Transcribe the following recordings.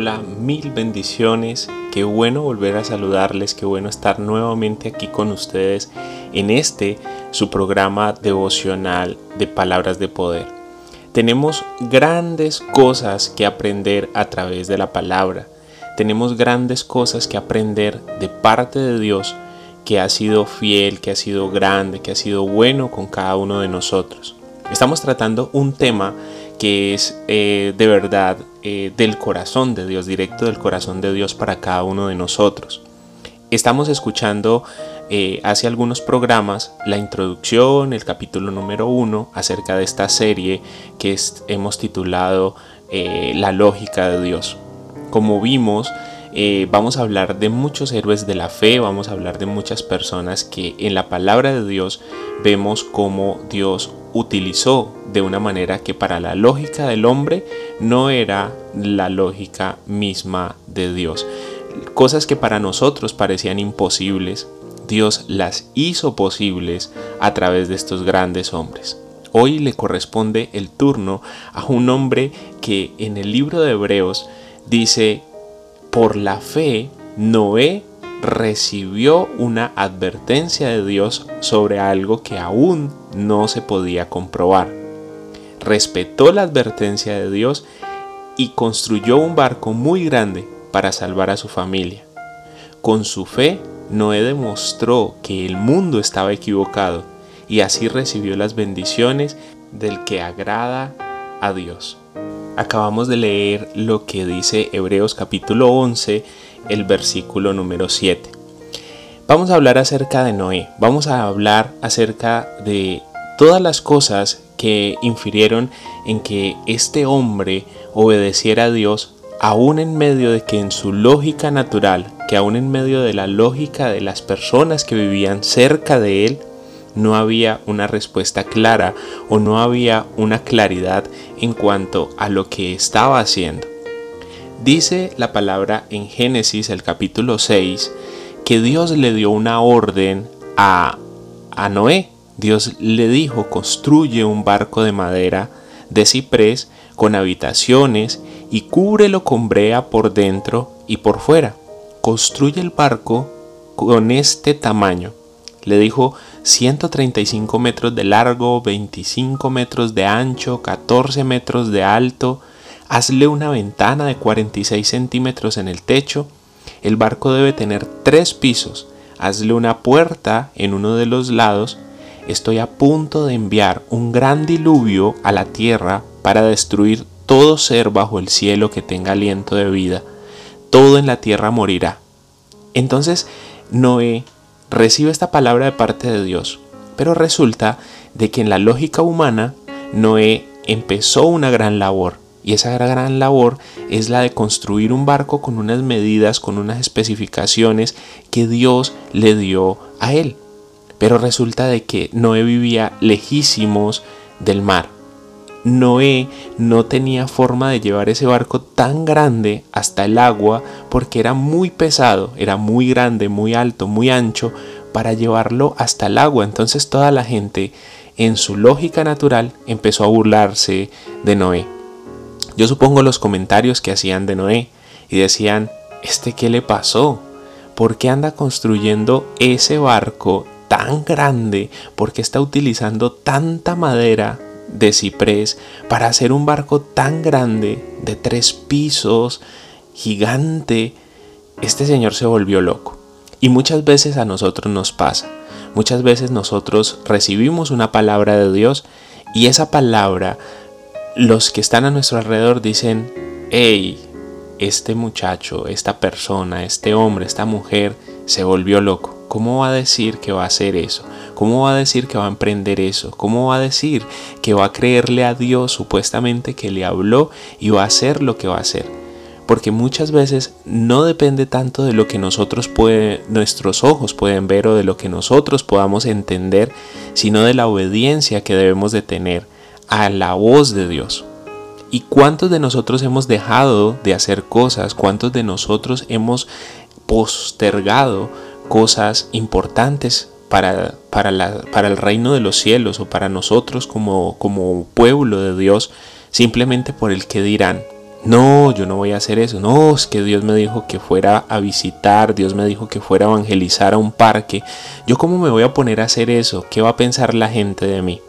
Hola, mil bendiciones. Qué bueno volver a saludarles, qué bueno estar nuevamente aquí con ustedes en este, su programa devocional de palabras de poder. Tenemos grandes cosas que aprender a través de la palabra. Tenemos grandes cosas que aprender de parte de Dios que ha sido fiel, que ha sido grande, que ha sido bueno con cada uno de nosotros. Estamos tratando un tema que es eh, de verdad eh, del corazón de Dios, directo del corazón de Dios para cada uno de nosotros. Estamos escuchando eh, hace algunos programas la introducción, el capítulo número uno acerca de esta serie que hemos titulado La lógica de Dios. Como vimos, vamos a hablar de muchos héroes de la fe, vamos a hablar de muchas personas que en la palabra de Dios vemos cómo Dios utilizó de una manera que para la lógica del hombre no era la lógica misma de Dios. Cosas que para nosotros parecían imposibles, Dios las hizo posibles a través de estos grandes hombres. Hoy le corresponde el turno a un hombre que en el libro de Hebreos dice, por la fe, Noé recibió una advertencia de Dios sobre algo que aún no se podía comprobar. Respetó la advertencia de Dios y construyó un barco muy grande para salvar a su familia. Con su fe, Noé demostró que el mundo estaba equivocado y así recibió las bendiciones del que agrada a Dios. Acabamos de leer lo que dice Hebreos capítulo 11, el versículo número 7. Vamos a hablar acerca de Noé, vamos a hablar acerca de todas las cosas que infirieron en que este hombre obedeciera a Dios aún en medio de que en su lógica natural, que aún en medio de la lógica de las personas que vivían cerca de él, no había una respuesta clara o no había una claridad en cuanto a lo que estaba haciendo. Dice la palabra en Génesis el capítulo 6 que Dios le dio una orden a, a Noé. Dios le dijo, construye un barco de madera de ciprés con habitaciones y cúbrelo con brea por dentro y por fuera. Construye el barco con este tamaño. Le dijo 135 metros de largo, 25 metros de ancho, 14 metros de alto. Hazle una ventana de 46 centímetros en el techo el barco debe tener tres pisos. Hazle una puerta en uno de los lados. Estoy a punto de enviar un gran diluvio a la tierra para destruir todo ser bajo el cielo que tenga aliento de vida. Todo en la tierra morirá. Entonces Noé recibe esta palabra de parte de Dios. Pero resulta de que en la lógica humana Noé empezó una gran labor y esa gran labor es la de construir un barco con unas medidas, con unas especificaciones que Dios le dio a él. Pero resulta de que Noé vivía lejísimos del mar. Noé no tenía forma de llevar ese barco tan grande hasta el agua porque era muy pesado, era muy grande, muy alto, muy ancho para llevarlo hasta el agua. Entonces toda la gente en su lógica natural empezó a burlarse de Noé. Yo supongo los comentarios que hacían de Noé y decían, ¿este qué le pasó? ¿Por qué anda construyendo ese barco tan grande? ¿Por qué está utilizando tanta madera de ciprés para hacer un barco tan grande de tres pisos, gigante? Este señor se volvió loco. Y muchas veces a nosotros nos pasa. Muchas veces nosotros recibimos una palabra de Dios y esa palabra los que están a nuestro alrededor dicen, hey, este muchacho, esta persona, este hombre, esta mujer se volvió loco. ¿Cómo va a decir que va a hacer eso? ¿Cómo va a decir que va a emprender eso? ¿Cómo va a decir que va a creerle a Dios supuestamente que le habló y va a hacer lo que va a hacer? Porque muchas veces no depende tanto de lo que nosotros puede, nuestros ojos pueden ver o de lo que nosotros podamos entender, sino de la obediencia que debemos de tener a la voz de Dios. ¿Y cuántos de nosotros hemos dejado de hacer cosas? ¿Cuántos de nosotros hemos postergado cosas importantes para, para, la, para el reino de los cielos o para nosotros como, como pueblo de Dios simplemente por el que dirán? No, yo no voy a hacer eso. No, es que Dios me dijo que fuera a visitar, Dios me dijo que fuera a evangelizar a un parque. ¿Yo cómo me voy a poner a hacer eso? ¿Qué va a pensar la gente de mí?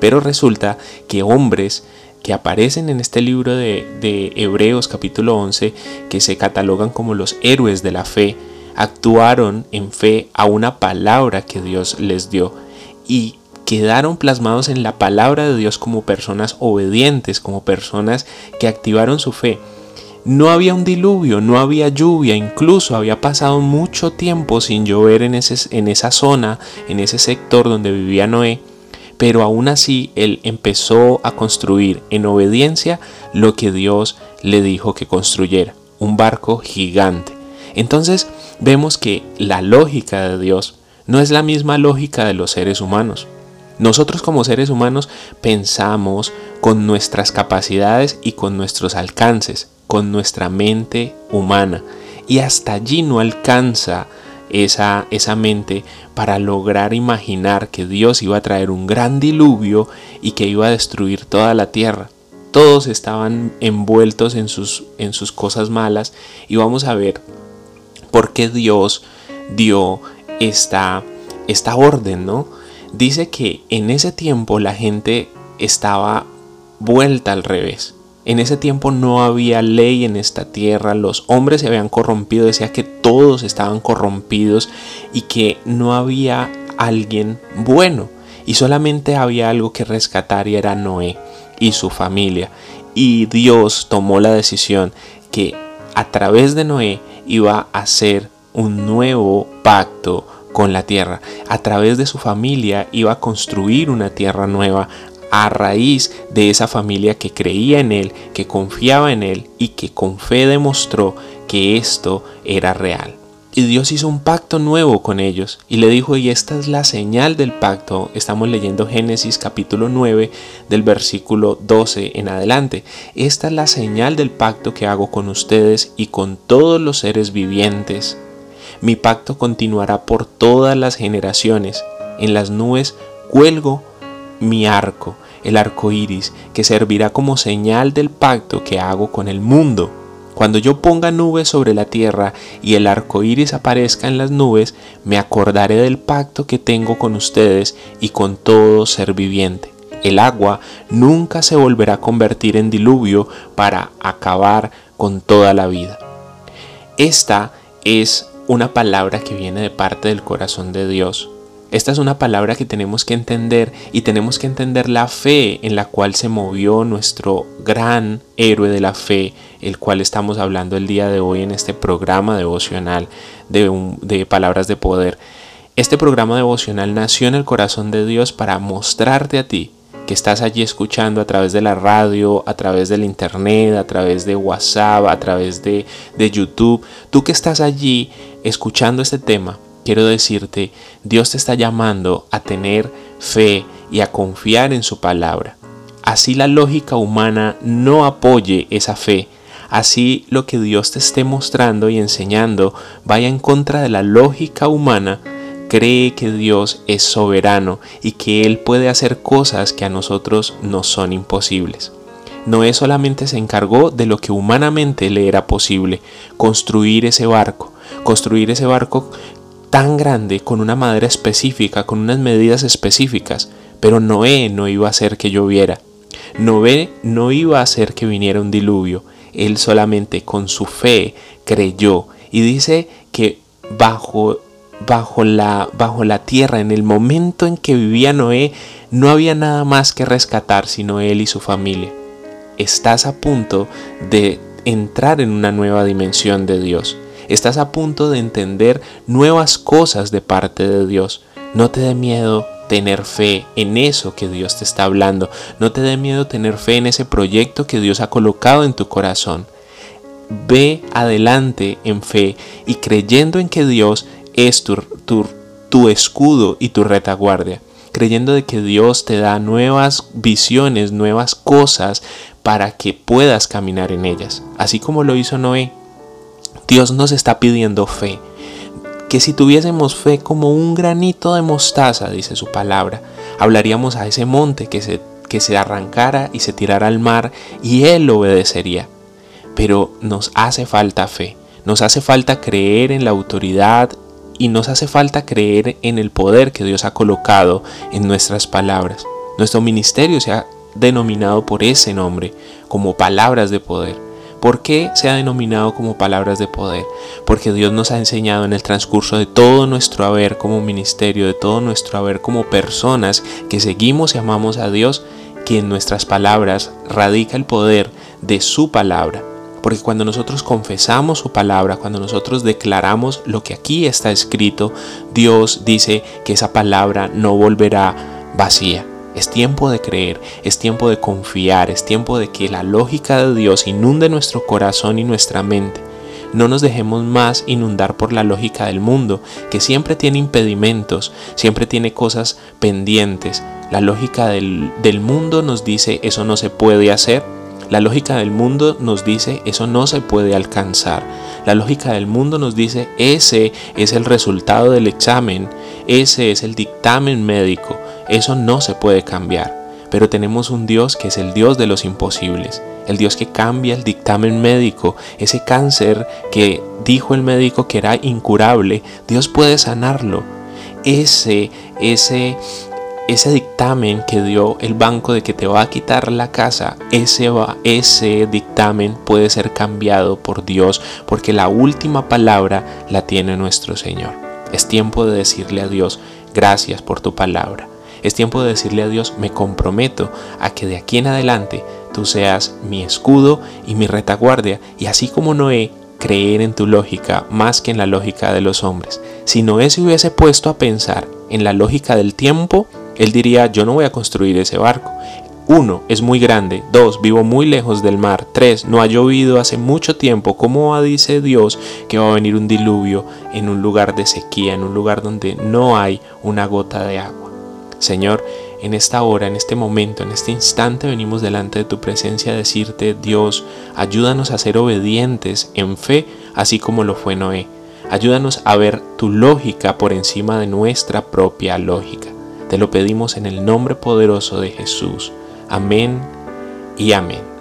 Pero resulta que hombres que aparecen en este libro de, Hebreos capítulo 11, que se catalogan como los héroes de la fe, actuaron en fe a una palabra que Dios les dio y quedaron plasmados en la palabra de Dios como personas obedientes, como personas que activaron su fe. No había un diluvio, no había lluvia, incluso había pasado mucho tiempo sin llover en, ese, en esa zona, en ese sector donde vivía Noé pero aún así él empezó a construir en obediencia lo que Dios le dijo que construyera, un barco gigante. Entonces vemos que la lógica de Dios no es la misma lógica de los seres humanos. Nosotros como seres humanos pensamos con nuestras capacidades y con nuestros alcances, con nuestra mente humana, y hasta allí no alcanza esa, esa mente para lograr imaginar que Dios iba a traer un gran diluvio y que iba a destruir toda la tierra. Todos estaban envueltos en sus, en sus cosas malas y vamos a ver por qué Dios dio esta, esta orden, ¿no? Dice que en ese tiempo la gente estaba vuelta al revés. En ese tiempo no había ley en esta tierra, los hombres se habían corrompido, decía que todos estaban corrompidos y que no había alguien bueno y solamente había algo que rescatar y era Noé y su familia. Y Dios tomó la decisión que a través de Noé iba a hacer un nuevo pacto con la tierra. A través de su familia iba a construir una tierra nueva a raíz de esa familia que creía en Él, que confiaba en Él y que con fe demostró que esto era real. Y Dios hizo un pacto nuevo con ellos y le dijo, y esta es la señal del pacto. Estamos leyendo Génesis capítulo 9 del versículo 12 en adelante. Esta es la señal del pacto que hago con ustedes y con todos los seres vivientes. Mi pacto continuará por todas las generaciones. En las nubes cuelgo mi arco el arco iris, que servirá como señal del pacto que hago con el mundo. Cuando yo ponga nubes sobre la tierra y el arco iris aparezca en las nubes, me acordaré del pacto que tengo con ustedes y con todo ser viviente. El agua nunca se volverá a convertir en diluvio para acabar con toda la vida. Esta es una palabra que viene de parte del corazón de Dios esta es una palabra que tenemos que entender y tenemos que entender la fe en la cual se movió nuestro gran héroe de la fe, el cual estamos hablando el día de hoy en este programa devocional de, palabras de poder. Este programa devocional nació en el corazón de Dios para mostrarte a ti que estás allí escuchando a través de la radio, a través del internet, a través de WhatsApp, a través de YouTube, tú que estás allí escuchando este tema, quiero decirte, Dios te está llamando a tener fe y a confiar en su palabra. Así la lógica humana no apoye esa fe, así lo que Dios te esté mostrando y enseñando vaya en contra de la lógica humana, cree que Dios es soberano y que Él puede hacer cosas que a nosotros no son imposibles. Noé solamente se encargó de lo que humanamente le era posible, construir ese barco, construir ese barco tan grande, con una madera específica, con unas medidas específicas, pero Noé no iba a hacer que lloviera. Noé no iba a hacer que viniera un diluvio. Él solamente con su fe creyó y dice que bajo bajo la bajo la tierra en el momento en que vivía Noé no había nada más que rescatar sino él y su familia. Estás a punto de entrar en una nueva dimensión de Dios Estás a punto de entender nuevas cosas de parte de Dios. No te dé miedo tener fe en eso que Dios te está hablando. No te dé miedo tener fe en ese proyecto que Dios ha colocado en tu corazón. Ve adelante en fe y creyendo en que Dios es tu, tu, escudo y tu retaguardia creyendo de que Dios te da nuevas visiones, nuevas cosas para que puedas caminar en ellas, así como lo hizo Noé. Dios nos está pidiendo fe, que si tuviésemos fe como un granito de mostaza, dice su palabra, hablaríamos a ese monte que se, que se arrancara y se tirara al mar y él obedecería. Pero nos hace falta fe, nos hace falta creer en la autoridad y nos hace falta creer en el poder que Dios ha colocado en nuestras palabras. Nuestro ministerio se ha denominado por ese nombre, como palabras de poder. ¿Por qué se ha denominado como palabras de poder? Porque Dios nos ha enseñado en el transcurso de todo nuestro haber como ministerio, de todo nuestro haber como personas que seguimos y amamos a Dios, que en nuestras palabras radica el poder de su palabra. Porque cuando nosotros confesamos su palabra, cuando nosotros declaramos lo que aquí está escrito, Dios dice que esa palabra no volverá vacía. Es tiempo de creer, es tiempo de confiar, es tiempo de que la lógica de Dios inunde nuestro corazón y nuestra mente. No nos dejemos más inundar por la lógica del mundo, que siempre tiene impedimentos, siempre tiene cosas pendientes. La lógica del, del mundo nos dice eso no se puede hacer, la lógica del mundo nos dice eso no se puede alcanzar. La lógica del mundo nos dice ese es el resultado del examen, ese es el dictamen médico, eso no se puede cambiar. Pero tenemos un Dios que es el Dios de los imposibles, el Dios que cambia el dictamen médico, ese cáncer que dijo el médico que era incurable, Dios puede sanarlo. Ese, ese, ese dictamen que dio el banco de que te va a quitar la casa, ese, va, ese dictamen puede ser cambiado por Dios porque la última palabra la tiene nuestro Señor. Es tiempo de decirle a Dios, gracias por tu palabra. Es tiempo de decirle a Dios, me comprometo a que de aquí en adelante tú seas mi escudo y mi retaguardia, y así como Noé, creer en tu lógica más que en la lógica de los hombres. Si Noé se hubiese puesto a pensar en la lógica del tiempo, él diría, yo no voy a construir ese barco. Uno, es muy grande. Dos, vivo muy lejos del mar. Tres, no ha llovido hace mucho tiempo. ¿Cómo dice Dios que va a venir un diluvio en un lugar de sequía, en un lugar donde no hay una gota de agua? Señor, en esta hora, en este momento, en este instante venimos delante de tu presencia a decirte, Dios, ayúdanos a ser obedientes en fe, así como lo fue Noé. Ayúdanos a ver tu lógica por encima de nuestra propia lógica. Te lo pedimos en el nombre poderoso de Jesús. Amén y amén.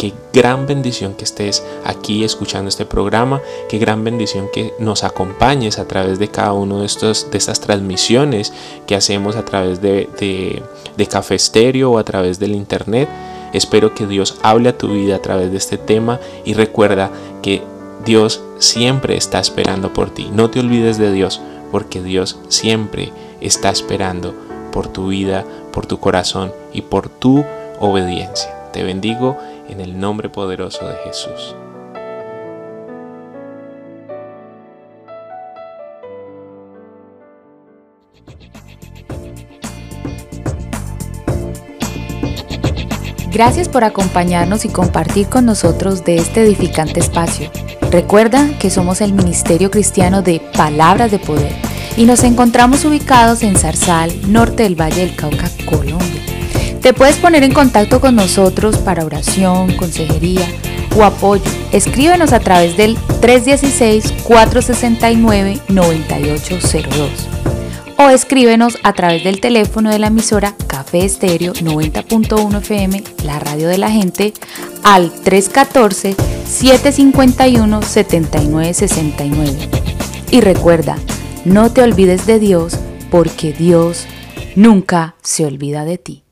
Qué gran bendición que estés aquí escuchando este programa. Qué gran bendición que nos acompañes a través de cada uno de, de estas transmisiones que hacemos a través de, de, de Café Estéreo o a través del Internet. Espero que Dios hable a tu vida a través de este tema y recuerda que Dios siempre está esperando por ti. No te olvides de Dios porque Dios siempre está esperando por tu vida, por tu corazón y por tu obediencia. Te bendigo en el nombre poderoso de Jesús. Gracias por acompañarnos y compartir con nosotros de este edificante espacio. Recuerda que somos el Ministerio Cristiano de Palabras de Poder y nos encontramos ubicados en Zarzal, norte del Valle del Cauca, Colombia. Te puedes poner en contacto con nosotros para oración, consejería o apoyo. Escríbenos a través del 316-469-9802 o escríbenos a través del teléfono de la emisora Café Estéreo 90.1 FM, la radio de la gente, al 314-751-7969. Y recuerda, no te olvides de Dios porque Dios nunca se olvida de ti.